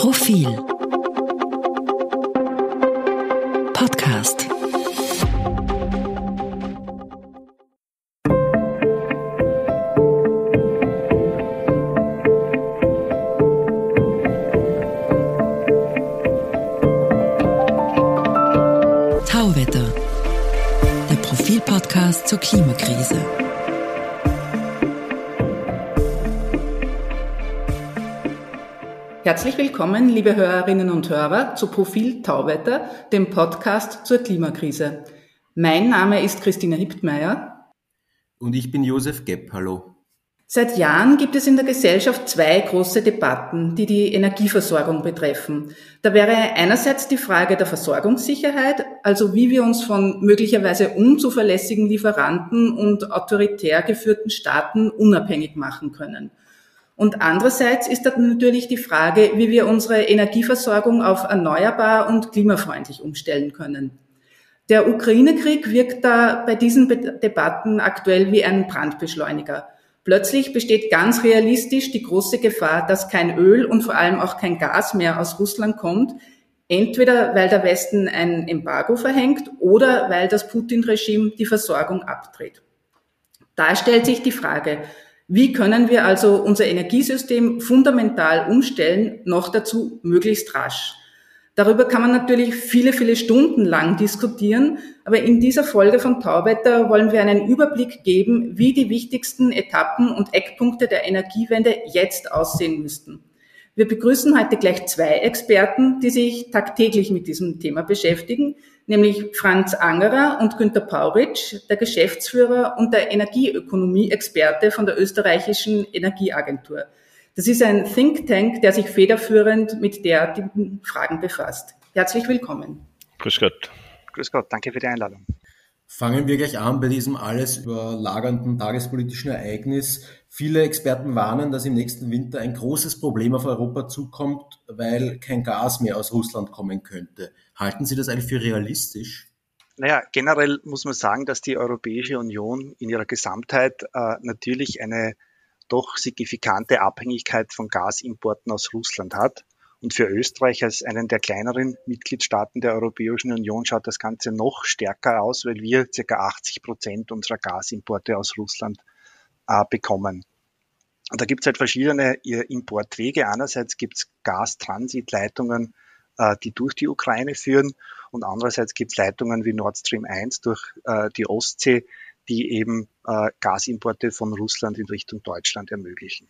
Profil. Podcast. Tauwetter, der Profil-Podcast zur Klimakrise. Herzlich willkommen, liebe Hörerinnen und Hörer, zu Profil Tauwetter, dem Podcast zur Klimakrise. Mein Name ist Christina Hiptmeier. Und ich bin Josef Gepp. Hallo. Seit Jahren gibt es in der Gesellschaft zwei große Debatten, die die Energieversorgung betreffen. Da wäre einerseits die Frage der Versorgungssicherheit, also wie wir uns von möglicherweise unzuverlässigen Lieferanten und autoritär geführten Staaten unabhängig machen können. Und andererseits ist da natürlich die Frage, wie wir unsere Energieversorgung auf erneuerbar und klimafreundlich umstellen können. Der Ukraine-Krieg wirkt da bei diesen Debatten aktuell wie ein Brandbeschleuniger. Plötzlich besteht ganz realistisch die große Gefahr, dass kein Öl und vor allem auch kein Gas mehr aus Russland kommt, entweder weil der Westen ein Embargo verhängt oder weil das Putin-Regime die Versorgung abdreht. Da stellt sich die Frage, wie können wir also unser Energiesystem fundamental umstellen, noch dazu möglichst rasch? Darüber kann man natürlich viele, viele Stunden lang diskutieren, aber in dieser Folge von Tauwetter wollen wir einen Überblick geben, wie die wichtigsten Etappen und Eckpunkte der Energiewende jetzt aussehen müssten. Wir begrüßen heute gleich zwei Experten, die sich tagtäglich mit diesem Thema beschäftigen, nämlich Franz Angerer und Günter Pauritsch, der Geschäftsführer und der Energieökonomie-Experte von der österreichischen Energieagentur. Das ist ein Think Tank, der sich federführend mit derartigen Fragen befasst. Herzlich willkommen. Grüß Gott. Grüß Gott, danke für die Einladung. Fangen wir gleich an bei diesem alles überlagernden tagespolitischen Ereignis. Viele Experten warnen, dass im nächsten Winter ein großes Problem auf Europa zukommt, weil kein Gas mehr aus Russland kommen könnte. Halten Sie das eigentlich für realistisch? Naja, generell muss man sagen, dass die Europäische Union in ihrer Gesamtheit äh, natürlich eine doch signifikante Abhängigkeit von Gasimporten aus Russland hat. Und für Österreich als einen der kleineren Mitgliedstaaten der Europäischen Union schaut das Ganze noch stärker aus, weil wir ca. 80 Prozent unserer Gasimporte aus Russland äh, bekommen. Und da gibt es halt verschiedene Importwege. Einerseits gibt es Gastransitleitungen, äh, die durch die Ukraine führen und andererseits gibt es Leitungen wie Nord Stream 1 durch äh, die Ostsee, die eben äh, Gasimporte von Russland in Richtung Deutschland ermöglichen.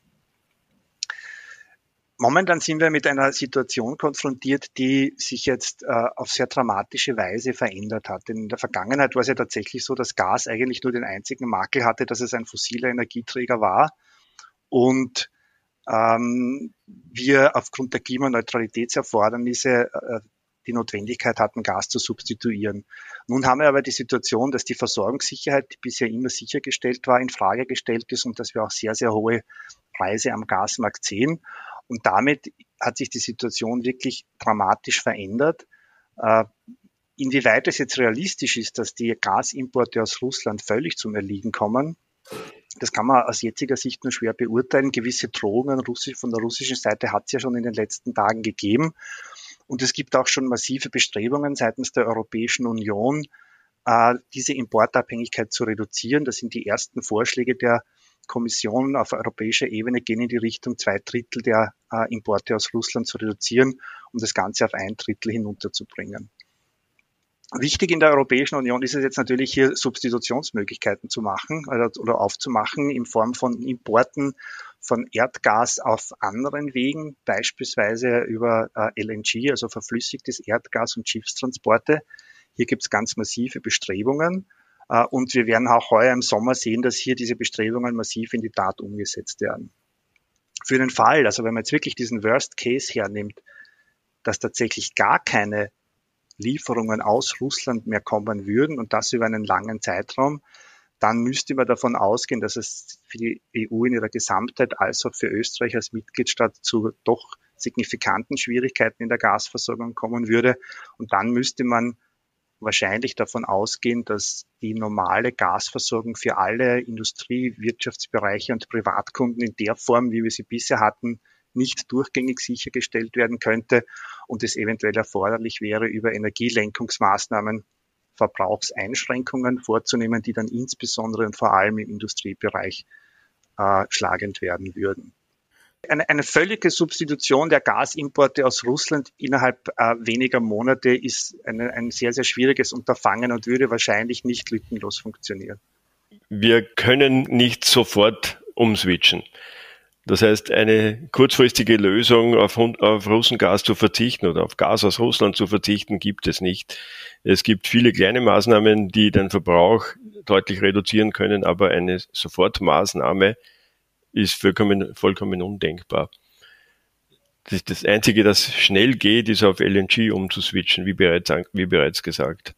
Momentan sind wir mit einer Situation konfrontiert, die sich jetzt äh, auf sehr dramatische Weise verändert hat. Denn in der Vergangenheit war es ja tatsächlich so, dass Gas eigentlich nur den einzigen Makel hatte, dass es ein fossiler Energieträger war und ähm, wir aufgrund der Klimaneutralitätserfordernisse äh, die Notwendigkeit hatten, Gas zu substituieren. Nun haben wir aber die Situation, dass die Versorgungssicherheit, die bisher immer sichergestellt war, in Frage gestellt ist und dass wir auch sehr, sehr hohe Preise am Gasmarkt sehen. Und damit hat sich die Situation wirklich dramatisch verändert. Äh, inwieweit es jetzt realistisch ist, dass die Gasimporte aus Russland völlig zum Erliegen kommen, das kann man aus jetziger Sicht nur schwer beurteilen. Gewisse Drohungen von der russischen Seite hat es ja schon in den letzten Tagen gegeben. Und es gibt auch schon massive Bestrebungen seitens der Europäischen Union, äh, diese Importabhängigkeit zu reduzieren. Das sind die ersten Vorschläge der Kommission auf europäischer Ebene gehen in die Richtung, zwei Drittel der äh, Importe aus Russland zu reduzieren, um das Ganze auf ein Drittel hinunterzubringen. Wichtig in der Europäischen Union ist es jetzt natürlich hier Substitutionsmöglichkeiten zu machen oder aufzumachen in Form von Importen von Erdgas auf anderen Wegen, beispielsweise über äh, LNG, also verflüssigtes Erdgas und Schiffstransporte. Hier gibt es ganz massive Bestrebungen. Äh, und wir werden auch heuer im Sommer sehen, dass hier diese Bestrebungen massiv in die Tat umgesetzt werden. Für den Fall, also wenn man jetzt wirklich diesen Worst Case hernimmt, dass tatsächlich gar keine Lieferungen aus Russland mehr kommen würden und das über einen langen Zeitraum, dann müsste man davon ausgehen, dass es für die EU in ihrer Gesamtheit als auch für Österreich als Mitgliedstaat zu doch signifikanten Schwierigkeiten in der Gasversorgung kommen würde. Und dann müsste man wahrscheinlich davon ausgehen, dass die normale Gasversorgung für alle Industrie-, Wirtschaftsbereiche und Privatkunden in der Form, wie wir sie bisher hatten, nicht durchgängig sichergestellt werden könnte und es eventuell erforderlich wäre, über Energielenkungsmaßnahmen Verbrauchseinschränkungen vorzunehmen, die dann insbesondere und vor allem im Industriebereich äh, schlagend werden würden. Eine, eine, völlige Substitution der Gasimporte aus Russland innerhalb äh, weniger Monate ist eine, ein sehr, sehr schwieriges Unterfangen und würde wahrscheinlich nicht lückenlos funktionieren. Wir können nicht sofort umswitchen. Das heißt, eine kurzfristige Lösung auf, auf Russengas zu verzichten oder auf Gas aus Russland zu verzichten, gibt es nicht. Es gibt viele kleine Maßnahmen, die den Verbrauch deutlich reduzieren können, aber eine Sofortmaßnahme ist vollkommen, vollkommen undenkbar. Das, das Einzige, das schnell geht, ist auf LNG umzuswitchen, wie bereits, wie bereits gesagt.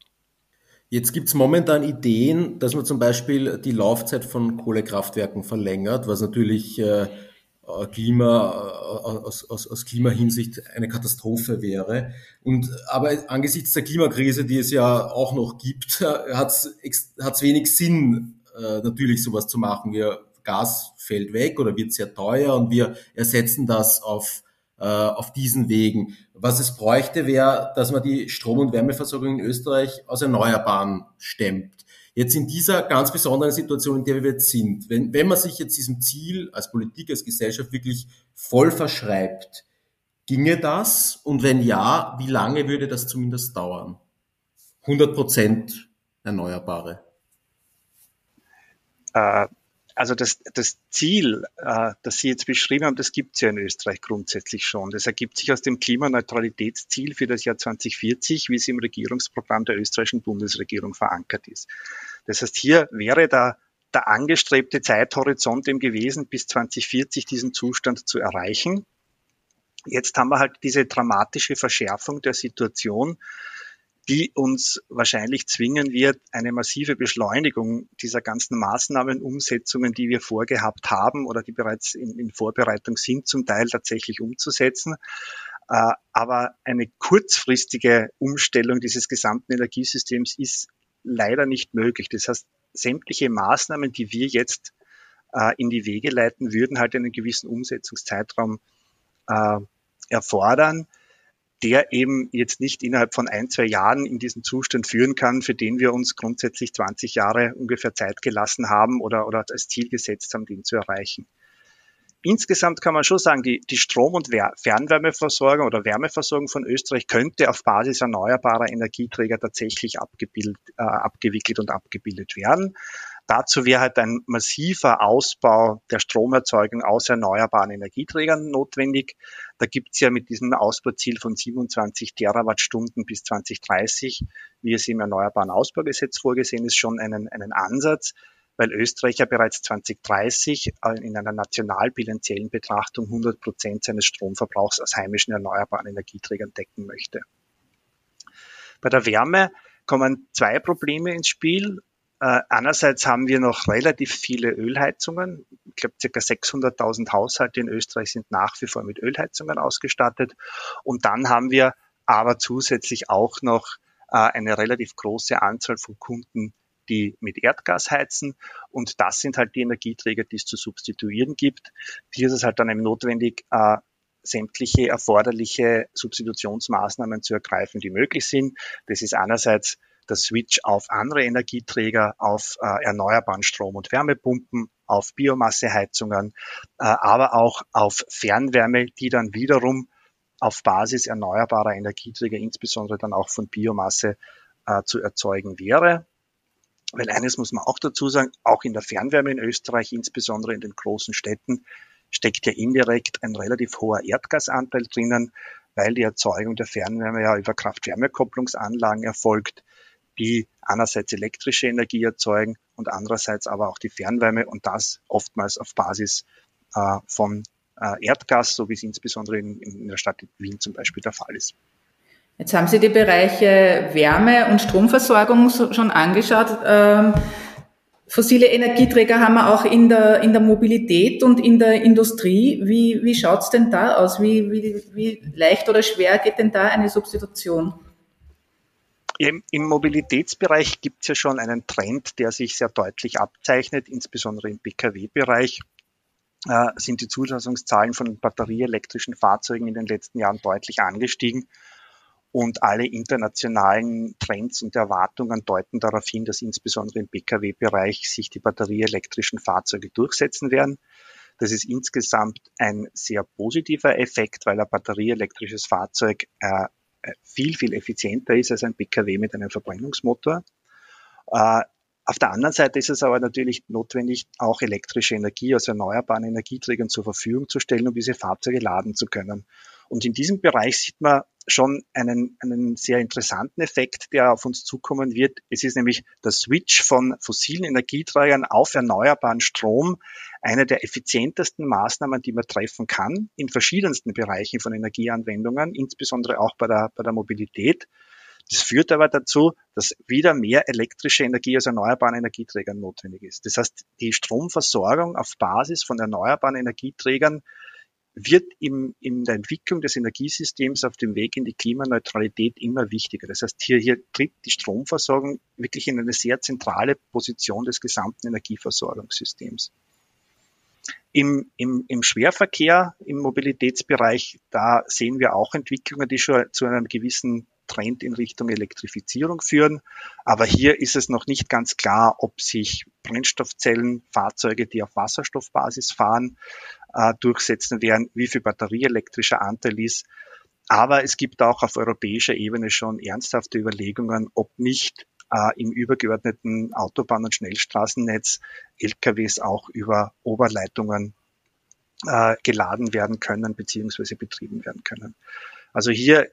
Jetzt gibt es momentan Ideen, dass man zum Beispiel die Laufzeit von Kohlekraftwerken verlängert, was natürlich äh, äh, Klima, äh, aus, aus, aus Klimahinsicht eine Katastrophe wäre. Und, aber angesichts der Klimakrise, die es ja auch noch gibt, hat es wenig Sinn, äh, natürlich sowas zu machen. Wir, Gas fällt weg oder wird sehr teuer und wir ersetzen das auf, äh, auf diesen Wegen. Was es bräuchte, wäre, dass man die Strom- und Wärmeversorgung in Österreich aus Erneuerbaren stemmt. Jetzt in dieser ganz besonderen Situation, in der wir jetzt sind, wenn, wenn man sich jetzt diesem Ziel als Politik, als Gesellschaft wirklich voll verschreibt, ginge das? Und wenn ja, wie lange würde das zumindest dauern? 100 Prozent Erneuerbare. Äh, also das, das Ziel, äh, das Sie jetzt beschrieben haben, das gibt es ja in Österreich grundsätzlich schon. Das ergibt sich aus dem Klimaneutralitätsziel für das Jahr 2040, wie es im Regierungsprogramm der österreichischen Bundesregierung verankert ist. Das heißt, hier wäre da der angestrebte Zeithorizont eben gewesen, bis 2040 diesen Zustand zu erreichen. Jetzt haben wir halt diese dramatische Verschärfung der Situation, die uns wahrscheinlich zwingen wird, eine massive Beschleunigung dieser ganzen Maßnahmenumsetzungen, die wir vorgehabt haben oder die bereits in, in Vorbereitung sind, zum Teil tatsächlich umzusetzen. Äh, aber eine kurzfristige Umstellung dieses gesamten Energiesystems ist leider nicht möglich. Das heißt, sämtliche Maßnahmen, die wir jetzt äh, in die Wege leiten, würden halt einen gewissen Umsetzungszeitraum äh, erfordern der eben jetzt nicht innerhalb von ein, zwei Jahren in diesen Zustand führen kann, für den wir uns grundsätzlich 20 Jahre ungefähr Zeit gelassen haben oder, oder als Ziel gesetzt haben, den zu erreichen. Insgesamt kann man schon sagen, die, die Strom- und Fernwärmeversorgung oder Wärmeversorgung von Österreich könnte auf Basis erneuerbarer Energieträger tatsächlich abgebildet, äh, abgewickelt und abgebildet werden. Dazu wäre halt ein massiver Ausbau der Stromerzeugung aus erneuerbaren Energieträgern notwendig. Da gibt es ja mit diesem Ausbauziel von 27 Terawattstunden bis 2030, wie es im Erneuerbaren Ausbaugesetz vorgesehen ist, schon einen, einen Ansatz, weil Österreich ja bereits 2030 in einer nationalbilanziellen Betrachtung 100 Prozent seines Stromverbrauchs aus heimischen erneuerbaren Energieträgern decken möchte. Bei der Wärme kommen zwei Probleme ins Spiel. Äh, einerseits haben wir noch relativ viele Ölheizungen. Ich glaube, ca. 600.000 Haushalte in Österreich sind nach wie vor mit Ölheizungen ausgestattet. Und dann haben wir aber zusätzlich auch noch äh, eine relativ große Anzahl von Kunden, die mit Erdgas heizen. Und das sind halt die Energieträger, die es zu substituieren gibt. Hier ist es halt dann eben notwendig, äh, sämtliche erforderliche Substitutionsmaßnahmen zu ergreifen, die möglich sind. Das ist einerseits der Switch auf andere Energieträger, auf äh, erneuerbaren Strom- und Wärmepumpen, auf Biomasseheizungen, äh, aber auch auf Fernwärme, die dann wiederum auf Basis erneuerbarer Energieträger, insbesondere dann auch von Biomasse, äh, zu erzeugen wäre. Weil eines muss man auch dazu sagen, auch in der Fernwärme in Österreich, insbesondere in den großen Städten, steckt ja indirekt ein relativ hoher Erdgasanteil drinnen, weil die Erzeugung der Fernwärme ja über Kraft-Wärme-Kopplungsanlagen erfolgt, die einerseits elektrische Energie erzeugen und andererseits aber auch die Fernwärme und das oftmals auf Basis äh, von äh, Erdgas, so wie es insbesondere in, in der Stadt Wien zum Beispiel der Fall ist. Jetzt haben Sie die Bereiche Wärme und Stromversorgung schon angeschaut. Ähm, fossile Energieträger haben wir auch in der, in der Mobilität und in der Industrie. Wie, wie schaut's denn da aus? Wie, wie, wie leicht oder schwer geht denn da eine Substitution? Im, Mobilitätsbereich gibt es ja schon einen Trend, der sich sehr deutlich abzeichnet, insbesondere im Pkw-Bereich. äh, sind die Zulassungszahlen von batterieelektrischen Fahrzeugen in den letzten Jahren deutlich angestiegen. Und alle internationalen Trends und Erwartungen deuten darauf hin, dass insbesondere im Pkw-Bereich sich die batterieelektrischen Fahrzeuge durchsetzen werden. Das ist insgesamt ein sehr positiver Effekt, weil ein batterieelektrisches Fahrzeug äh, viel, viel effizienter ist als ein Pkw mit einem Verbrennungsmotor. Äh, auf der anderen Seite ist es aber natürlich notwendig, auch elektrische Energie aus erneuerbaren Energieträgern zur Verfügung zu stellen, um diese Fahrzeuge laden zu können. Und in diesem Bereich sieht man schon einen, einen sehr interessanten Effekt, der auf uns zukommen wird. Es ist nämlich der Switch von fossilen Energieträgern auf erneuerbaren Strom eine der effizientesten Maßnahmen, die man treffen kann in verschiedensten Bereichen von Energieanwendungen, insbesondere auch bei der, bei der Mobilität. Das führt aber dazu, dass wieder mehr elektrische Energie aus erneuerbaren Energieträgern notwendig ist. Das heißt, die Stromversorgung auf Basis von erneuerbaren Energieträgern wird im, in der Entwicklung des Energiesystems auf dem Weg in die Klimaneutralität immer wichtiger. Das heißt, hier, hier tritt die Stromversorgung wirklich in eine sehr zentrale Position des gesamten Energieversorgungssystems. Im, im, Im Schwerverkehr, im Mobilitätsbereich, da sehen wir auch Entwicklungen, die schon zu einem gewissen Trend in Richtung Elektrifizierung führen. Aber hier ist es noch nicht ganz klar, ob sich Brennstoffzellen, Fahrzeuge, die auf Wasserstoffbasis fahren, äh, durchsetzen werden, wie viel batterieelektrischer Anteil ist. Aber es gibt auch auf europäischer Ebene schon ernsthafte Überlegungen, ob nicht äh, im übergeordneten Autobahn- und Schnellstraßennetz LKWs auch über Oberleitungen äh, geladen werden können bzw. betrieben werden können. Also hier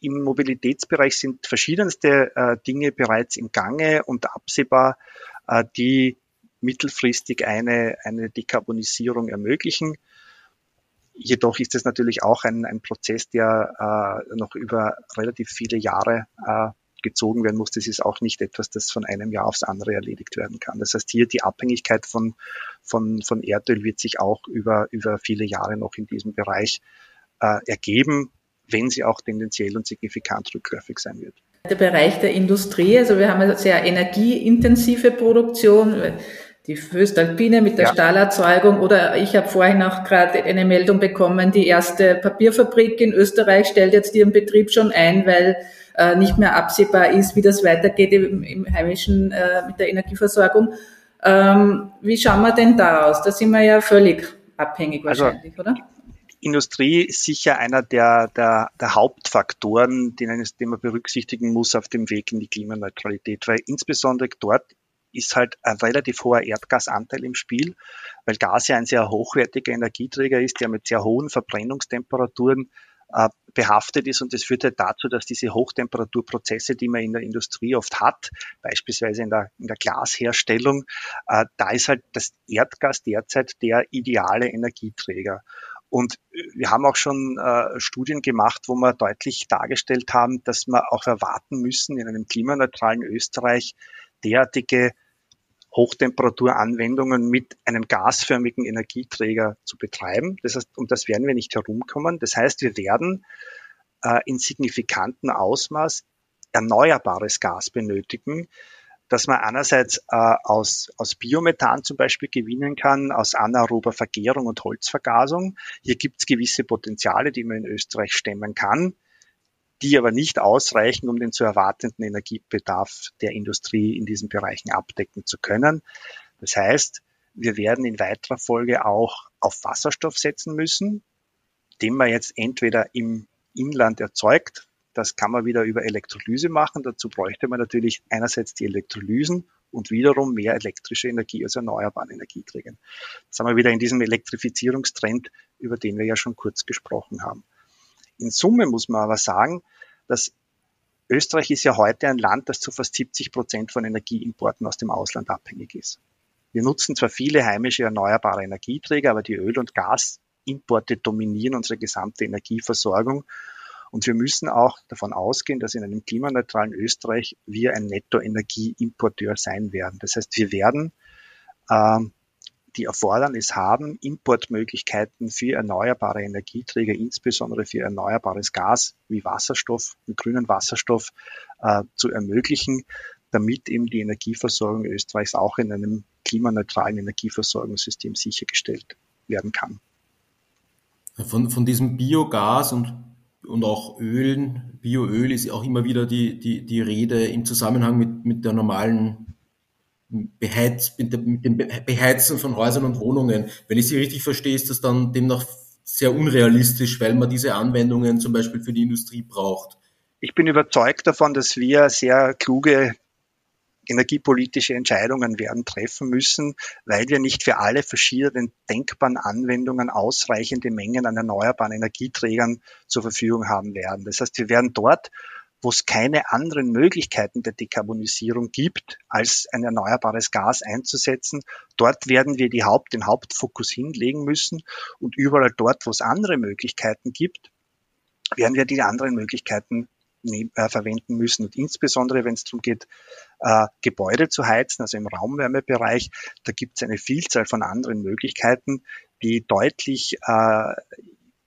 im Mobilitätsbereich sind verschiedenste äh, Dinge bereits im Gange und absehbar, äh, die mittelfristig eine, eine Dekarbonisierung ermöglichen. Jedoch ist es natürlich auch ein, ein Prozess, der äh, noch über relativ viele Jahre äh, gezogen werden muss. Das ist auch nicht etwas, das von einem Jahr aufs andere erledigt werden kann. Das heißt, hier die Abhängigkeit von, von, von Erdöl wird sich auch über, über viele Jahre noch in diesem Bereich äh, ergeben wenn sie auch tendenziell und signifikant rückläufig sein wird. Der Bereich der Industrie, also wir haben eine sehr energieintensive Produktion, die Föstalpine mit der ja. Stahlerzeugung oder ich habe vorhin auch gerade eine Meldung bekommen, die erste Papierfabrik in Österreich stellt jetzt ihren Betrieb schon ein, weil äh, nicht mehr absehbar ist, wie das weitergeht im, im heimischen äh, mit der Energieversorgung. Ähm, wie schauen wir denn da aus? Da sind wir ja völlig abhängig also wahrscheinlich, also, oder? Industrie ist sicher einer der, der, der Hauptfaktoren, den, den man berücksichtigen muss auf dem Weg in die Klimaneutralität, weil insbesondere dort ist halt ein relativ hoher Erdgasanteil im Spiel, weil Gas ja ein sehr hochwertiger Energieträger ist, der mit sehr hohen Verbrennungstemperaturen äh, behaftet ist und das führt halt dazu, dass diese Hochtemperaturprozesse, die man in der Industrie oft hat, beispielsweise in der, in der Glasherstellung, äh, da ist halt das Erdgas derzeit der ideale Energieträger. Und wir haben auch schon äh, Studien gemacht, wo wir deutlich dargestellt haben, dass wir auch erwarten müssen, in einem klimaneutralen Österreich derartige Hochtemperaturanwendungen mit einem gasförmigen Energieträger zu betreiben. Das heißt, um das werden wir nicht herumkommen. Das heißt, wir werden äh, in signifikanten Ausmaß erneuerbares Gas benötigen, dass man einerseits äh, aus, aus Biomethan zum Beispiel gewinnen kann, aus anaerober Vergärung und Holzvergasung. Hier gibt es gewisse Potenziale, die man in Österreich stemmen kann, die aber nicht ausreichen, um den zu erwartenden Energiebedarf der Industrie in diesen Bereichen abdecken zu können. Das heißt, wir werden in weiterer Folge auch auf Wasserstoff setzen müssen, den man jetzt entweder im Inland erzeugt, das kann man wieder über Elektrolyse machen. Dazu bräuchte man natürlich einerseits die Elektrolysen und wiederum mehr elektrische Energie aus erneuerbaren Energieträgern. Das haben wir wieder in diesem Elektrifizierungstrend, über den wir ja schon kurz gesprochen haben. In Summe muss man aber sagen, dass Österreich ist ja heute ein Land, das zu fast 70 Prozent von Energieimporten aus dem Ausland abhängig ist. Wir nutzen zwar viele heimische erneuerbare Energieträger, aber die Öl- und Gasimporte dominieren unsere gesamte Energieversorgung und wir müssen auch davon ausgehen, dass in einem klimaneutralen Österreich wir ein Nettoenergieimporteur sein werden. Das heißt, wir werden ähm, die Erfordernis haben, Importmöglichkeiten für erneuerbare Energieträger, insbesondere für erneuerbares Gas wie Wasserstoff, wie grünen Wasserstoff äh, zu ermöglichen, damit eben die Energieversorgung Österreichs auch in einem klimaneutralen Energieversorgungssystem sichergestellt werden kann. Von, von diesem Biogas und, und auch Ölen, Bioöl ist auch immer wieder die, die, die Rede im Zusammenhang mit, mit der normalen Beheiz, mit, dem Beheizen von Häusern und Wohnungen. Wenn ich Sie richtig verstehe, ist das dann demnach sehr unrealistisch, weil man diese Anwendungen zum Beispiel für die Industrie braucht. Ich bin überzeugt davon, dass wir sehr kluge energiepolitische Entscheidungen werden treffen müssen, weil wir nicht für alle verschiedenen denkbaren Anwendungen ausreichende Mengen an erneuerbaren Energieträgern zur Verfügung haben werden. Das heißt, wir werden dort, wo es keine anderen Möglichkeiten der Dekarbonisierung gibt, als ein erneuerbares Gas einzusetzen, dort werden wir die Haupt, den Hauptfokus hinlegen müssen und überall dort, wo es andere Möglichkeiten gibt, werden wir die anderen Möglichkeiten äh, verwenden müssen. Und insbesondere, wenn es darum geht, äh, Gebäude zu heizen, also im Raumwärmebereich, da gibt es eine Vielzahl von anderen Möglichkeiten, die deutlich äh,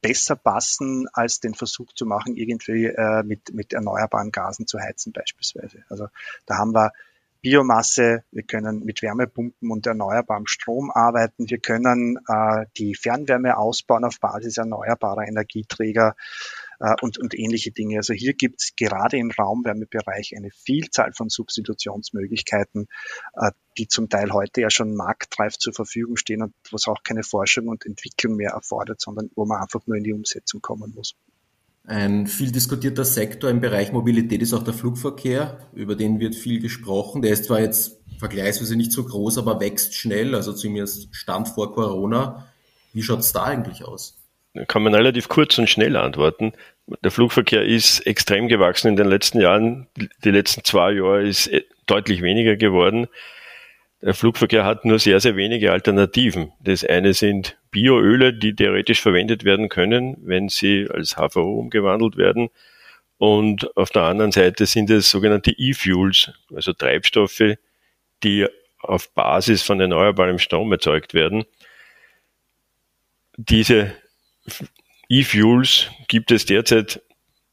besser passen, als den Versuch zu machen, irgendwie äh, mit, mit erneuerbaren Gasen zu heizen beispielsweise. Also da haben wir Biomasse, wir können mit Wärmepumpen und erneuerbarem Strom arbeiten, wir können äh, die Fernwärme ausbauen auf Basis erneuerbarer Energieträger äh, und, und ähnliche Dinge. Also hier gibt es gerade im Raumwärmebereich eine Vielzahl von Substitutionsmöglichkeiten, äh, die zum Teil heute ja schon marktreif zur Verfügung stehen und wo es auch keine Forschung und Entwicklung mehr erfordert, sondern wo man einfach nur in die Umsetzung kommen muss. Ein viel diskutierter Sektor im Bereich Mobilität ist auch der Flugverkehr. Über den wird viel gesprochen. Der ist zwar jetzt vergleichsweise nicht so groß, aber wächst schnell, also zumindest Stand vor Corona. Wie schaut es da eigentlich aus? Kann man relativ kurz und schnell antworten. Der Flugverkehr ist extrem gewachsen in den letzten Jahren. Die letzten zwei Jahre ist äh, deutlich weniger geworden. Der Flugverkehr hat nur sehr, sehr wenige Alternativen. Das eine sind Bioöle, die theoretisch verwendet werden können, wenn sie als HVO umgewandelt werden. Und auf der anderen Seite sind es sogenannte E-Fuels, also Treibstoffe, die auf Basis von erneuerbarem Strom erzeugt werden. Diese E-Fuels gibt es derzeit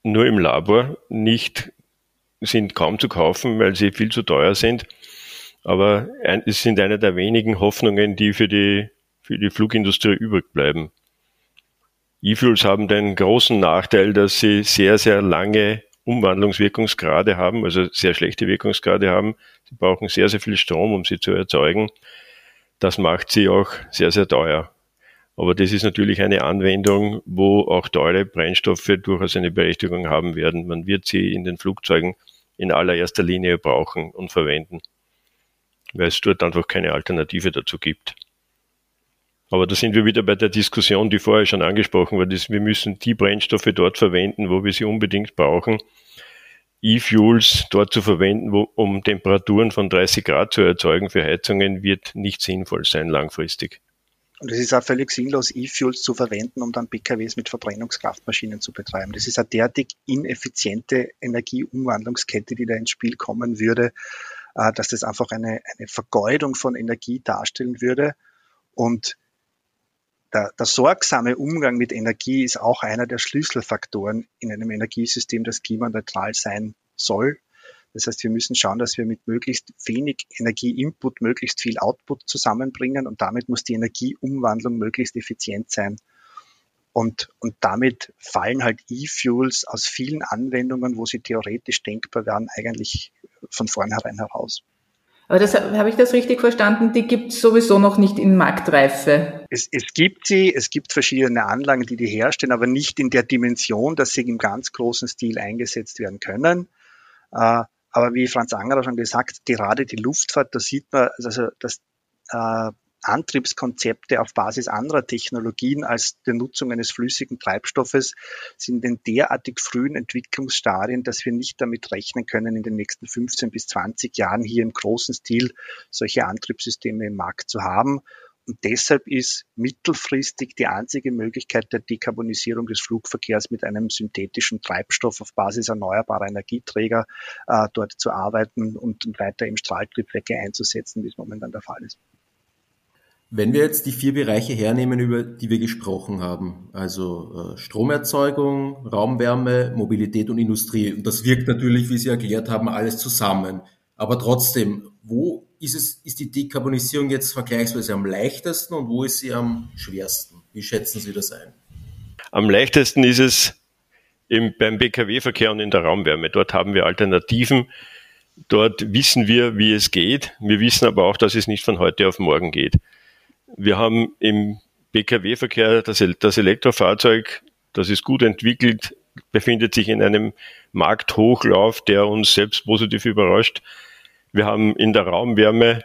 nur im Labor, nicht, sind kaum zu kaufen, weil sie viel zu teuer sind. Aber es sind eine der wenigen Hoffnungen, die für die, für die Flugindustrie übrig bleiben. E-Fuels haben den großen Nachteil, dass sie sehr, sehr lange Umwandlungswirkungsgrade haben, also sehr schlechte Wirkungsgrade haben. Sie brauchen sehr, sehr viel Strom, um sie zu erzeugen. Das macht sie auch sehr, sehr teuer. Aber das ist natürlich eine Anwendung, wo auch teure Brennstoffe durchaus eine Berechtigung haben werden. Man wird sie in den Flugzeugen in allererster Linie brauchen und verwenden, weil es dort einfach keine Alternative dazu gibt. Aber da sind wir wieder bei der Diskussion, die vorher schon angesprochen wurde. Wir müssen die Brennstoffe dort verwenden, wo wir sie unbedingt brauchen. E-Fuels dort zu verwenden, wo, um Temperaturen von 30 Grad zu erzeugen für Heizungen, wird nicht sinnvoll sein langfristig. Und es ist auch völlig sinnlos, E-Fuels zu verwenden, um dann PKWs mit Verbrennungskraftmaschinen zu betreiben. Das ist eine derartig ineffiziente Energieumwandlungskette, die da ins Spiel kommen würde, äh, dass das einfach eine, eine Vergeudung von Energie darstellen würde. Und der, der sorgsame Umgang mit Energie ist auch einer der Schlüsselfaktoren in einem Energiesystem, das klimaneutral sein soll das heißt, wir müssen schauen, dass wir mit möglichst wenig Energieinput möglichst viel Output zusammenbringen und damit muss die Energieumwandlung möglichst effizient sein. Und, und damit fallen halt E-Fuels aus vielen Anwendungen, wo sie theoretisch denkbar wären, eigentlich von vornherein heraus. Aber das habe ich das richtig verstanden? Die gibt es sowieso noch nicht in Marktreife. Es, es gibt sie, es gibt verschiedene Anlagen, die die herstellen, aber nicht in der Dimension, dass sie im ganz großen Stil eingesetzt werden können. Äh, aber wie Franz Angerer schon gesagt, gerade die Luftfahrt, da sieht man, also dass äh, Antriebskonzepte auf Basis anderer Technologien als der Nutzung eines flüssigen Treibstoffes sind in derartig frühen Entwicklungsstadien, dass wir nicht damit rechnen können, in den nächsten 15 bis 20 Jahren hier im großen Stil solche Antriebssysteme im Markt zu haben. Und deshalb ist mittelfristig die einzige Möglichkeit der Dekarbonisierung des Flugverkehrs mit einem synthetischen Treibstoff auf Basis erneuerbarer Energieträger äh, dort zu arbeiten und, weiter im Strahltriebwerke einzusetzen, wie es momentan der Fall ist. Wenn wir jetzt die vier Bereiche hernehmen, über die wir gesprochen haben, also äh, Stromerzeugung, Raumwärme, Mobilität und Industrie, und das wirkt natürlich, wie Sie erklärt haben, alles zusammen. Aber trotzdem, wo ist, es, ist die Dekarbonisierung jetzt vergleichsweise am leichtesten und wo ist sie am schwersten? Wie schätzen Sie das ein? Am leichtesten ist es im, beim BKW-Verkehr und in der Raumwärme. Dort haben wir Alternativen. Dort wissen wir, wie es geht. Wir wissen aber auch, dass es nicht von heute auf morgen geht. Wir haben im BKW-Verkehr das, das Elektrofahrzeug, das ist gut entwickelt, befindet sich in einem Markthochlauf, der uns selbst positiv überrascht. Wir haben in der Raumwärme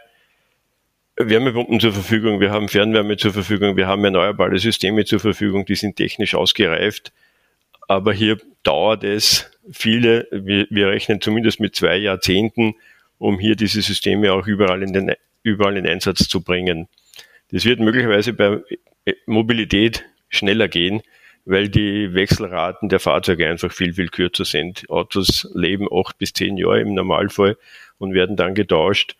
Wärmepumpen zur Verfügung, wir haben Fernwärme zur Verfügung, wir haben erneuerbare Systeme zur Verfügung, die sind technisch ausgereift. Aber hier dauert es viele, wir, wir rechnen zumindest mit zwei Jahrzehnten, um hier diese Systeme auch überall in, den, überall in Einsatz zu bringen. Das wird möglicherweise bei Mobilität schneller gehen, weil die Wechselraten der Fahrzeuge einfach viel, viel kürzer sind. Autos leben acht bis zehn Jahre im Normalfall und werden dann getauscht.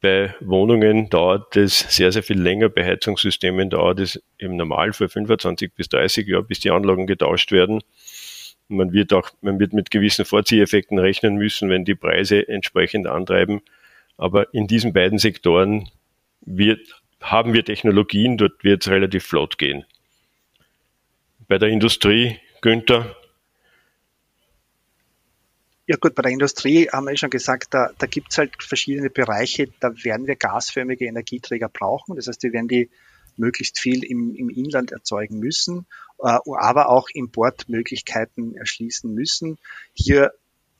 Bei Wohnungen dauert es sehr, sehr viel länger. Bei Heizungssystemen dauert es im Normalfall 25 bis 30 Jahre, bis die Anlagen getauscht werden. Man wird auch, man wird mit gewissen Vorzieheffekten rechnen müssen, wenn die Preise entsprechend antreiben. Aber in diesen beiden Sektoren wird, haben wir Technologien, dort wird es relativ flott gehen. Bei der Industrie, Günther, ja gut, bei der Industrie haben wir schon gesagt, da, da gibt es halt verschiedene Bereiche, da werden wir gasförmige Energieträger brauchen. Das heißt, wir werden die möglichst viel im, im Inland erzeugen müssen, äh, aber auch Importmöglichkeiten erschließen müssen. Hier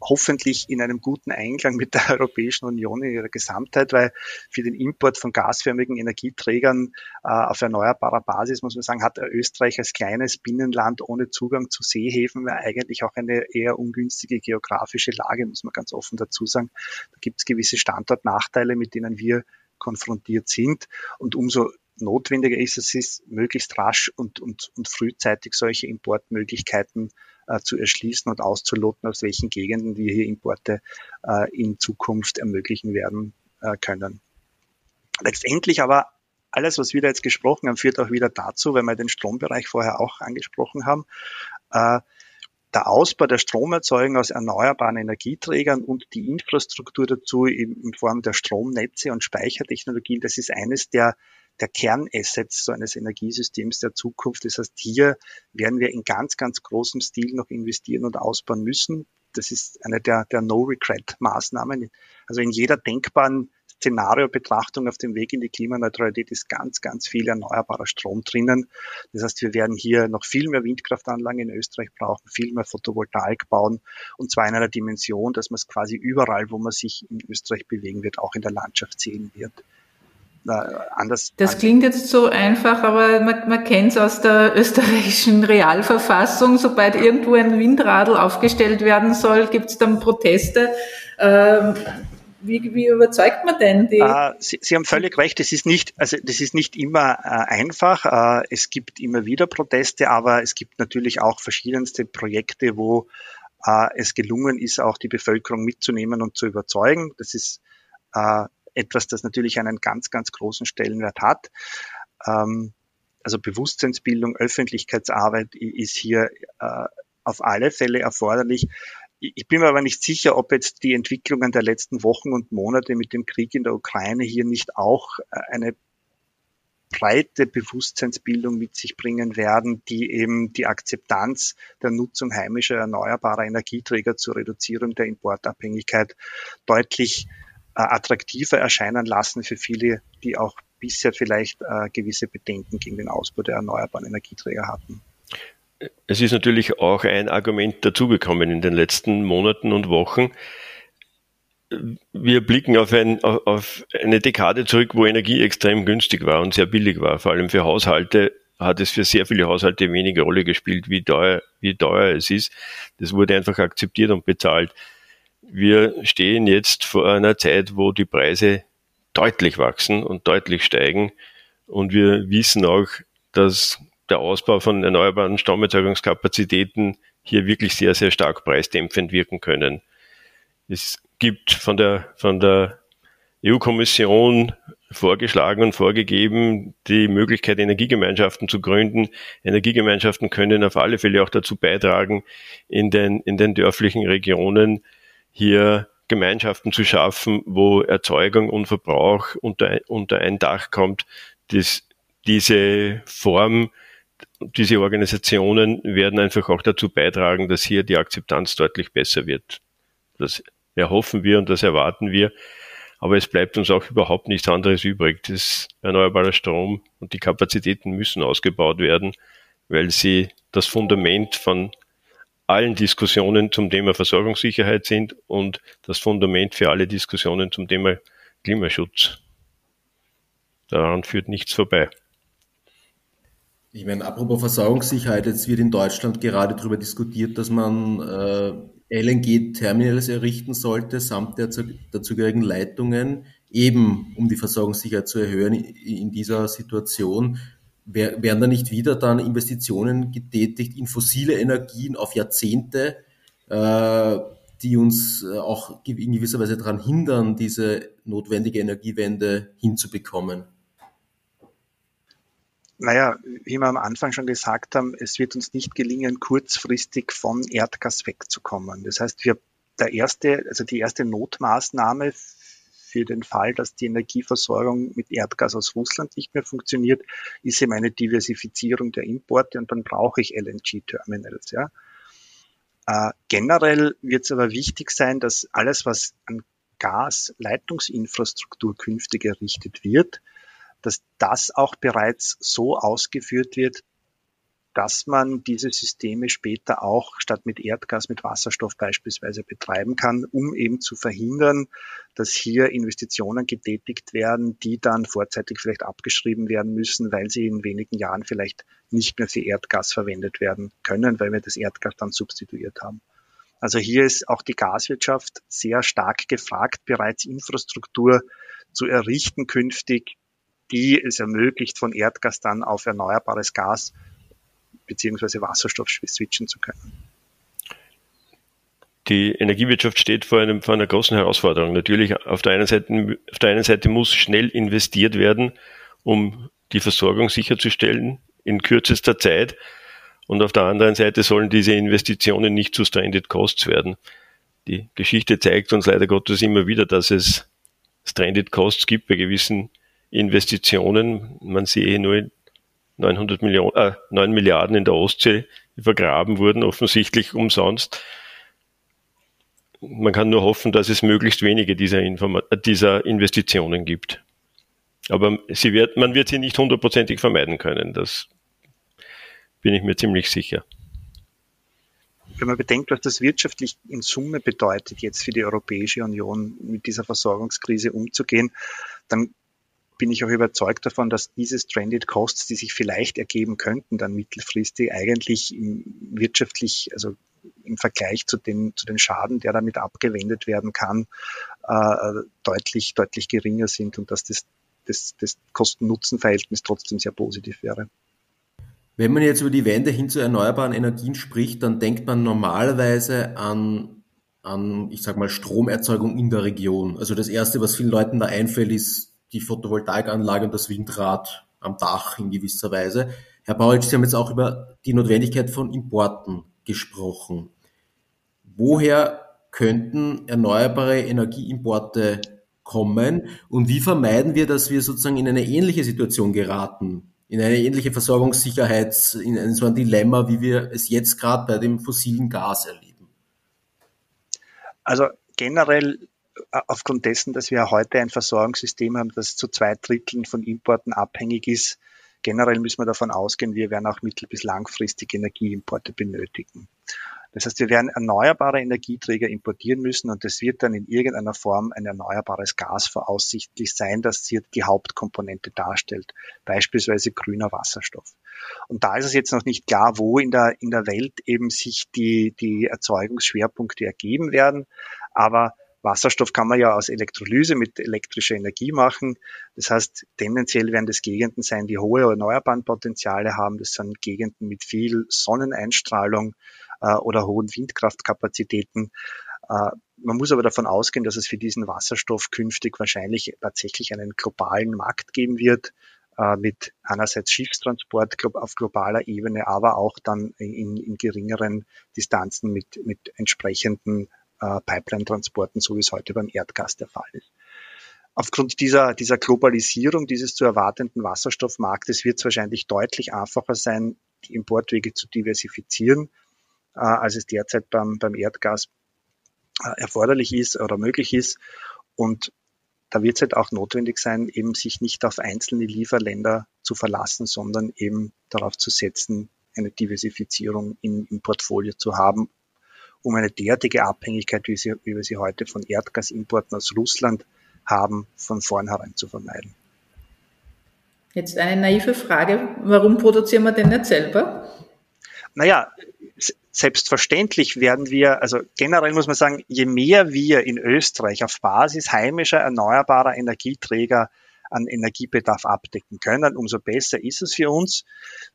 hoffentlich in einem guten Einklang mit der Europäischen Union in ihrer Gesamtheit, weil für den Import von gasförmigen Energieträgern äh, auf erneuerbarer Basis, muss man sagen, hat Österreich als kleines Binnenland ohne Zugang zu Seehäfen eigentlich auch eine eher ungünstige geografische Lage, muss man ganz offen dazu sagen. Da gibt es gewisse Standortnachteile, mit denen wir konfrontiert sind. Und umso notwendiger ist es, ist möglichst rasch und, und, und frühzeitig solche Importmöglichkeiten zu erschließen und auszuloten, aus welchen Gegenden wir hier Importe äh, in Zukunft ermöglichen werden äh, können. Letztendlich aber alles, was wir da jetzt gesprochen haben, führt auch wieder dazu, weil wir den Strombereich vorher auch angesprochen haben, äh, der Ausbau der Stromerzeugung aus erneuerbaren Energieträgern und die Infrastruktur dazu in Form der Stromnetze und Speichertechnologien, das ist eines der der Kernassets so eines Energiesystems der Zukunft. Das heißt, hier werden wir in ganz, ganz großem Stil noch investieren und ausbauen müssen. Das ist eine der, der No-Regret-Maßnahmen. Also in jeder denkbaren Szenario-Betrachtung auf dem Weg in die Klimaneutralität ist ganz, ganz viel erneuerbarer Strom drinnen. Das heißt, wir werden hier noch viel mehr Windkraftanlagen in Österreich brauchen, viel mehr Photovoltaik bauen und zwar in einer Dimension, dass man es quasi überall, wo man sich in Österreich bewegen wird, auch in der Landschaft sehen wird anders. Das klingt jetzt so einfach, aber man, man kennt es aus der österreichischen Realverfassung. Sobald irgendwo ein Windradl aufgestellt werden soll, gibt es dann Proteste. Ähm, wie, wie überzeugt man denn die? Uh, Sie, Sie, haben völlig recht. Es ist nicht, also das ist nicht immer uh, einfach. Uh, es gibt immer wieder Proteste, aber es gibt natürlich auch verschiedenste Projekte, wo es gelungen ist, auch die Bevölkerung mitzunehmen und zu überzeugen. Das ist etwas, das natürlich einen ganz, ganz großen Stellenwert hat. Ähm, also Bewusstseinsbildung, Öffentlichkeitsarbeit ist hier äh, auf alle Fälle erforderlich. Ich bin mir aber nicht sicher, ob jetzt die Entwicklungen der letzten Wochen und Monate mit dem Krieg in der Ukraine hier nicht auch äh, eine breite Bewusstseinsbildung mit sich bringen werden, die eben die Akzeptanz der Nutzung heimischer erneuerbarer Energieträger zur Reduzierung der Importabhängigkeit deutlich attraktiver erscheinen lassen für viele, die auch bisher vielleicht äh, gewisse Bedenken gegen den Ausbau der erneuerbaren Energieträger hatten. Es ist natürlich auch ein Argument dazugekommen in den letzten Monaten und Wochen. Wir blicken auf, ein, auf eine Dekade zurück, wo Energie extrem günstig war und sehr billig war. Vor allem für Haushalte hat es für sehr viele Haushalte weniger Rolle gespielt, wie teuer, wie teuer es ist. Das wurde einfach akzeptiert und bezahlt. Wir stehen jetzt vor einer Zeit, wo die Preise deutlich wachsen und deutlich steigen. Und wir wissen auch, dass der Ausbau von erneuerbaren Stromerzeugungskapazitäten hier wirklich sehr, sehr stark preisdämpfend wirken können. Es gibt von der, von der EU-Kommission vorgeschlagen und vorgegeben, die Möglichkeit, Energiegemeinschaften zu gründen. Energiegemeinschaften können auf alle Fälle auch dazu beitragen, in den, in den dörflichen Regionen hier Gemeinschaften zu schaffen, wo Erzeugung und Verbrauch unter, unter ein Dach kommt. Das, diese Form, diese Organisationen werden einfach auch dazu beitragen, dass hier die Akzeptanz deutlich besser wird. Das erhoffen wir und das erwarten wir. Aber es bleibt uns auch überhaupt nichts anderes übrig. Das erneuerbare Strom und die Kapazitäten müssen ausgebaut werden, weil sie das Fundament von allen Diskussionen zum Thema Versorgungssicherheit sind und das Fundament für alle Diskussionen zum Thema Klimaschutz. Daran führt nichts vorbei. Ich meine, apropos Versorgungssicherheit, jetzt wird in Deutschland gerade darüber diskutiert, dass man äh, LNG-Terminals errichten sollte, samt der dazugehörigen Leitungen, eben um die Versorgungssicherheit zu erhöhen in dieser Situation werden da nicht wieder dann Investitionen getätigt in fossile Energien auf Jahrzehnte, äh, die uns äh, auch in gewisser Weise daran hindern, diese notwendige Energiewende hinzubekommen? Naja, wie wir am Anfang schon gesagt haben, es wird uns nicht gelingen, kurzfristig von Erdgas wegzukommen. Das heißt, wir, der erste, also die erste Notmaßnahme für den Fall, dass die Energieversorgung mit Erdgas aus Russland nicht mehr funktioniert, ist eben eine Diversifizierung der Importe und dann brauche ich LNG-Terminals. Ja. Äh, generell wird es aber wichtig sein, dass alles, was an Gasleitungsinfrastruktur künftig errichtet wird, dass das auch bereits so ausgeführt wird, dass man diese Systeme später auch statt mit Erdgas mit Wasserstoff beispielsweise betreiben kann, um eben zu verhindern, dass hier Investitionen getätigt werden, die dann vorzeitig vielleicht abgeschrieben werden müssen, weil sie in wenigen Jahren vielleicht nicht mehr für Erdgas verwendet werden können, weil wir das Erdgas dann substituiert haben. Also hier ist auch die Gaswirtschaft sehr stark gefragt, bereits Infrastruktur zu errichten künftig, die es ermöglicht, von Erdgas dann auf erneuerbares Gas beziehungsweise Wasserstoff switchen zu können. Die Energiewirtschaft steht vor, einem, vor einer großen Herausforderung. Natürlich, auf der, einen Seite, auf der einen Seite muss schnell investiert werden, um die Versorgung sicherzustellen in kürzester Zeit. Und auf der anderen Seite sollen diese Investitionen nicht zu stranded costs werden. Die Geschichte zeigt uns leider Gottes immer wieder, dass es stranded costs gibt bei gewissen Investitionen. Man sehe nur 900 Millionen, äh, 9 Milliarden in der Ostsee, vergraben wurden, offensichtlich umsonst. Man kann nur hoffen, dass es möglichst wenige dieser, Informa dieser Investitionen gibt. Aber sie wird, man wird sie nicht hundertprozentig vermeiden können. Das bin ich mir ziemlich sicher. Wenn man bedenkt, was das wirtschaftlich in Summe bedeutet, jetzt für die Europäische Union mit dieser Versorgungskrise umzugehen, dann bin ich auch überzeugt davon, dass diese Stranded Costs, die sich vielleicht ergeben könnten, dann mittelfristig eigentlich wirtschaftlich, also im Vergleich zu den, zu den Schaden, der damit abgewendet werden kann, äh, deutlich, deutlich geringer sind und dass das, das, das Kosten-Nutzen-Verhältnis trotzdem sehr positiv wäre. Wenn man jetzt über die Wende hin zu erneuerbaren Energien spricht, dann denkt man normalerweise an, an ich sag mal, Stromerzeugung in der Region. Also das erste, was vielen Leuten da einfällt, ist die Photovoltaikanlage und das Windrad am Dach in gewisser Weise. Herr Bauritsch, Sie haben jetzt auch über die Notwendigkeit von Importen gesprochen. Woher könnten erneuerbare Energieimporte kommen und wie vermeiden wir, dass wir sozusagen in eine ähnliche Situation geraten, in eine ähnliche Versorgungssicherheit, in so ein Dilemma, wie wir es jetzt gerade bei dem fossilen Gas erleben? Also generell aufgrund dessen, dass wir heute ein Versorgungssystem haben, das zu zwei Dritteln von Importen abhängig ist, generell müssen wir davon ausgehen, wir werden auch mittel- bis langfristig Energieimporte benötigen. Das heißt, wir werden erneuerbare Energieträger importieren müssen und es wird dann in irgendeiner Form ein erneuerbares Gas voraussichtlich sein, das hier die Hauptkomponente darstellt, beispielsweise grüner Wasserstoff. Und da ist es jetzt noch nicht klar, wo in der, in der Welt eben sich die, die Erzeugungsschwerpunkte ergeben werden, aber Wasserstoff kann man ja aus Elektrolyse mit elektrischer Energie machen. Das heißt, tendenziell werden das Gegenden sein, die hohe erneuerbaren Potenziale haben. Das sind Gegenden mit viel Sonneneinstrahlung äh, oder hohen Windkraftkapazitäten. Äh, man muss aber davon ausgehen, dass es für diesen Wasserstoff künftig wahrscheinlich tatsächlich einen globalen Markt geben wird äh, mit einerseits Schiffstransport auf globaler Ebene, aber auch dann in, in geringeren Distanzen mit, mit entsprechenden äh, Pipeline-Transporten, so wie es heute beim Erdgas der Fall ist. Aufgrund dieser, dieser Globalisierung dieses zu erwartenden Wasserstoffmarktes wird es wahrscheinlich deutlich einfacher sein, die Importwege zu diversifizieren, äh, als es derzeit beim, beim Erdgas äh, erforderlich ist oder möglich ist. Und da wird es halt auch notwendig sein, eben sich nicht auf einzelne Lieferländer zu verlassen, sondern eben darauf zu setzen, eine Diversifizierung im, im Portfolio zu haben, um eine derartige Abhängigkeit, wie, sie, wie wir sie heute von Erdgasimporten aus Russland haben, von vornherein zu vermeiden. Jetzt eine naive Frage, warum produzieren wir denn nicht selber? Naja, selbstverständlich werden wir, also generell muss man sagen, je mehr wir in Österreich auf Basis heimischer erneuerbarer Energieträger an Energiebedarf abdecken können, umso besser ist es für uns,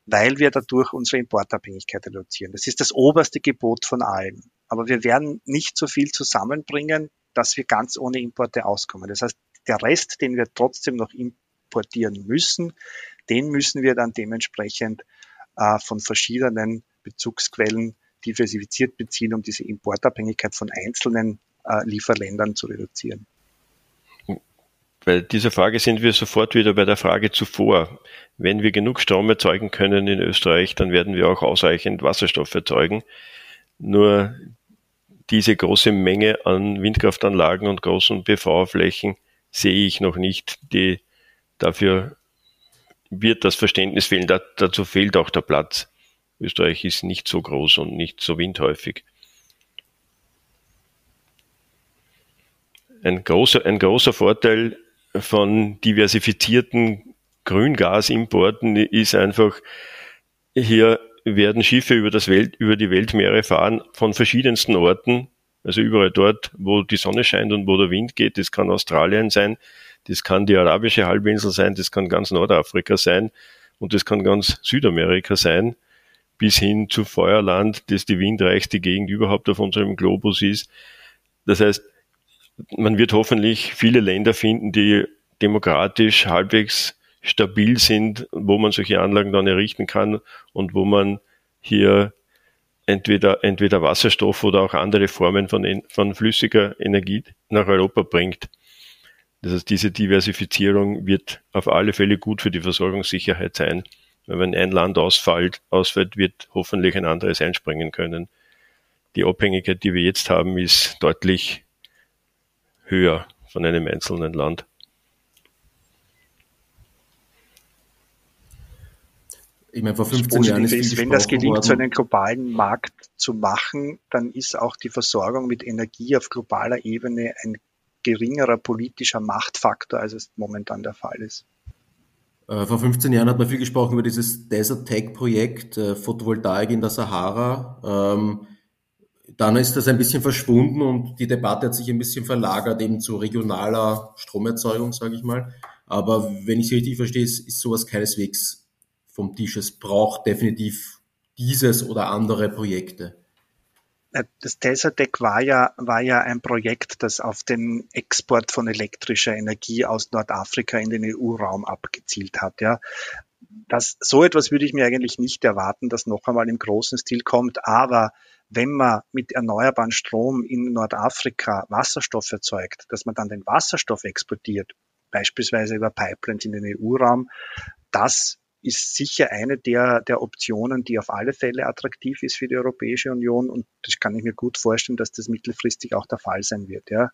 weil wir dadurch unsere Importabhängigkeit reduzieren. Das ist das oberste Gebot von allen. Aber wir werden nicht so viel zusammenbringen, dass wir ganz ohne Importe auskommen. Das heißt, der Rest, den wir trotzdem noch importieren müssen, den müssen wir dann dementsprechend äh, von verschiedenen Bezugsquellen diversifiziert beziehen, um diese Importabhängigkeit von einzelnen äh, Lieferländern zu reduzieren. Bei dieser Frage sind wir sofort wieder bei der Frage zuvor. Wenn wir genug Strom erzeugen können in Österreich, dann werden wir auch ausreichend Wasserstoff erzeugen. Nur diese große Menge an Windkraftanlagen und großen PV-Flächen sehe ich noch nicht. Die, dafür wird das Verständnis fehlen. Da, dazu fehlt auch der Platz. Österreich ist nicht so groß und nicht so windhäufig. Ein großer, ein großer Vorteil von diversifizierten Grüngasimporten ist einfach, hier werden Schiffe über, das Welt, über die Weltmeere fahren von verschiedensten Orten, also überall dort, wo die Sonne scheint und wo der Wind geht. Das kann Australien sein, das kann die arabische Halbinsel sein, das kann ganz Nordafrika sein und das kann ganz Südamerika sein, bis hin zu Feuerland, das die windreichste Gegend überhaupt auf unserem Globus ist. Das heißt, man wird hoffentlich viele Länder finden, die demokratisch halbwegs stabil sind, wo man solche Anlagen dann errichten kann und wo man hier entweder, entweder Wasserstoff oder auch andere Formen von, von flüssiger Energie nach Europa bringt. Das heißt, diese Diversifizierung wird auf alle Fälle gut für die Versorgungssicherheit sein. Wenn ein Land ausfällt, ausfällt, wird hoffentlich ein anderes einspringen können. Die Abhängigkeit, die wir jetzt haben, ist deutlich höher von einem einzelnen Land. Ich meine, vor 15 Jahren ist, ist wenn das gelingt, worden. so einen globalen Markt zu machen, dann ist auch die Versorgung mit Energie auf globaler Ebene ein geringerer politischer Machtfaktor, als es momentan der Fall ist. Äh, vor 15 Jahren hat man viel gesprochen über dieses Desert Tech Projekt, äh, Photovoltaik in der Sahara. Ähm, dann ist das ein bisschen verschwunden und die Debatte hat sich ein bisschen verlagert eben zu regionaler Stromerzeugung, sage ich mal. Aber wenn ich es richtig verstehe, ist, ist sowas keineswegs vom Tisch. Es braucht definitiv dieses oder andere Projekte. Äh, das Desertec war ja, war ja ein Projekt, das auf den Export von elektrischer Energie aus Nordafrika in den EU-Raum abgezielt hat. Ja. Das, so etwas würde ich mir eigentlich nicht erwarten, dass noch einmal im großen Stil kommt. Aber wenn man mit erneuerbaren Strom in Nordafrika Wasserstoff erzeugt, dass man dann den Wasserstoff exportiert, beispielsweise über Pipelines in den EU-Raum, das ist sicher eine der, der Optionen, die auf alle Fälle attraktiv ist für die Europäische Union. Und das kann ich mir gut vorstellen, dass das mittelfristig auch der Fall sein wird. Ja.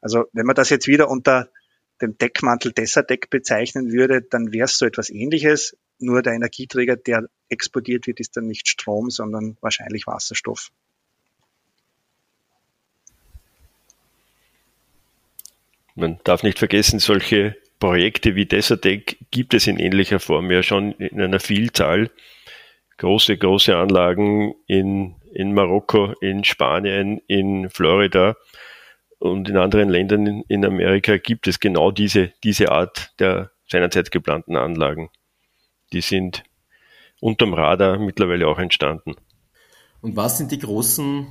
Also wenn man das jetzt wieder unter dem Deckmantel Deck bezeichnen würde, dann wäre es so etwas ähnliches. Nur der Energieträger, der exportiert wird, ist dann nicht Strom, sondern wahrscheinlich Wasserstoff. Man darf nicht vergessen, solche Projekte wie Desertec gibt es in ähnlicher Form ja schon in einer Vielzahl. Große, große Anlagen in, in Marokko, in Spanien, in Florida und in anderen Ländern in, in Amerika gibt es genau diese, diese Art der seinerzeit geplanten Anlagen. Die sind unterm Radar mittlerweile auch entstanden. Und was sind die großen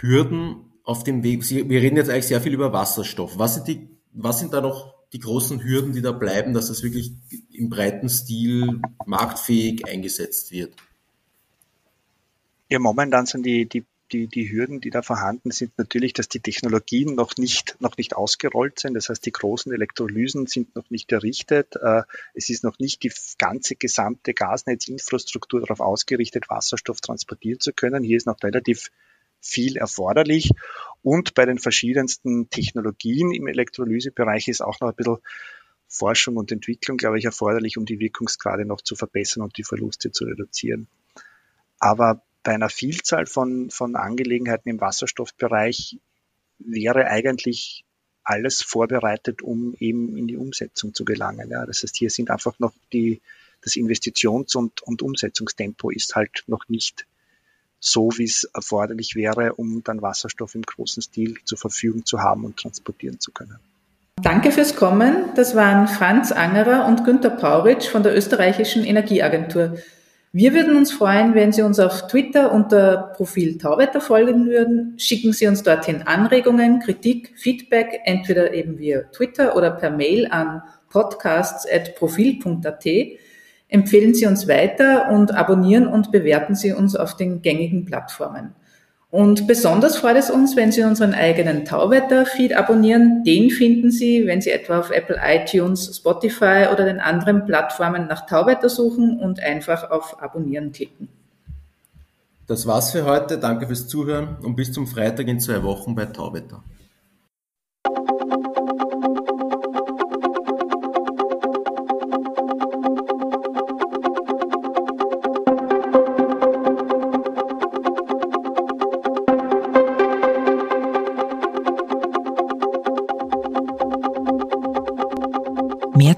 Hürden auf dem Weg? Wir reden jetzt eigentlich sehr viel über Wasserstoff. Was sind die, was sind da noch die großen Hürden, die da bleiben, dass das wirklich im breiten Stil marktfähig eingesetzt wird? Ja, momentan sind die, die die, die Hürden, die da vorhanden sind, natürlich, dass die Technologien noch nicht, noch nicht ausgerollt sind. Das heißt, die großen Elektrolysen sind noch nicht errichtet. Äh, es ist noch nicht die ganze gesamte Gasnetzinfrastruktur darauf ausgerichtet, Wasserstoff transportieren zu können. Hier ist noch relativ viel erforderlich. Und bei den verschiedensten Technologien im Elektrolysebereich ist auch noch ein bisschen Forschung und Entwicklung, glaube ich, erforderlich, um die Wirkungsgrade noch zu verbessern und die Verluste zu reduzieren. Aber bei einer Vielzahl von, von Angelegenheiten im Wasserstoffbereich wäre eigentlich alles vorbereitet, um eben in die Umsetzung zu gelangen. Ja, das heißt, hier sind einfach noch die, das Investitions- und, und Umsetzungstempo ist halt noch nicht so, wie es erforderlich wäre, um dann Wasserstoff im großen Stil zur Verfügung zu haben und transportieren zu können. Danke fürs Kommen. Das waren Franz Angerer und Günter Pauritsch von der österreichischen Energieagentur. Wir würden uns freuen, wenn Sie uns auf Twitter unter Profil Tauwetter folgen würden. Schicken Sie uns dorthin Anregungen, Kritik, Feedback, entweder eben via Twitter oder per Mail an podcasts.profil.at. Empfehlen Sie uns weiter und abonnieren und bewerten Sie uns auf den gängigen Plattformen. Und besonders freut es uns, wenn Sie unseren eigenen Tauwetter-Feed abonnieren. Den finden Sie, wenn Sie etwa auf Apple iTunes, Spotify oder den anderen Plattformen nach Tauwetter suchen und einfach auf Abonnieren klicken. Das war's für heute. Danke fürs Zuhören und bis zum Freitag in zwei Wochen bei Tauwetter.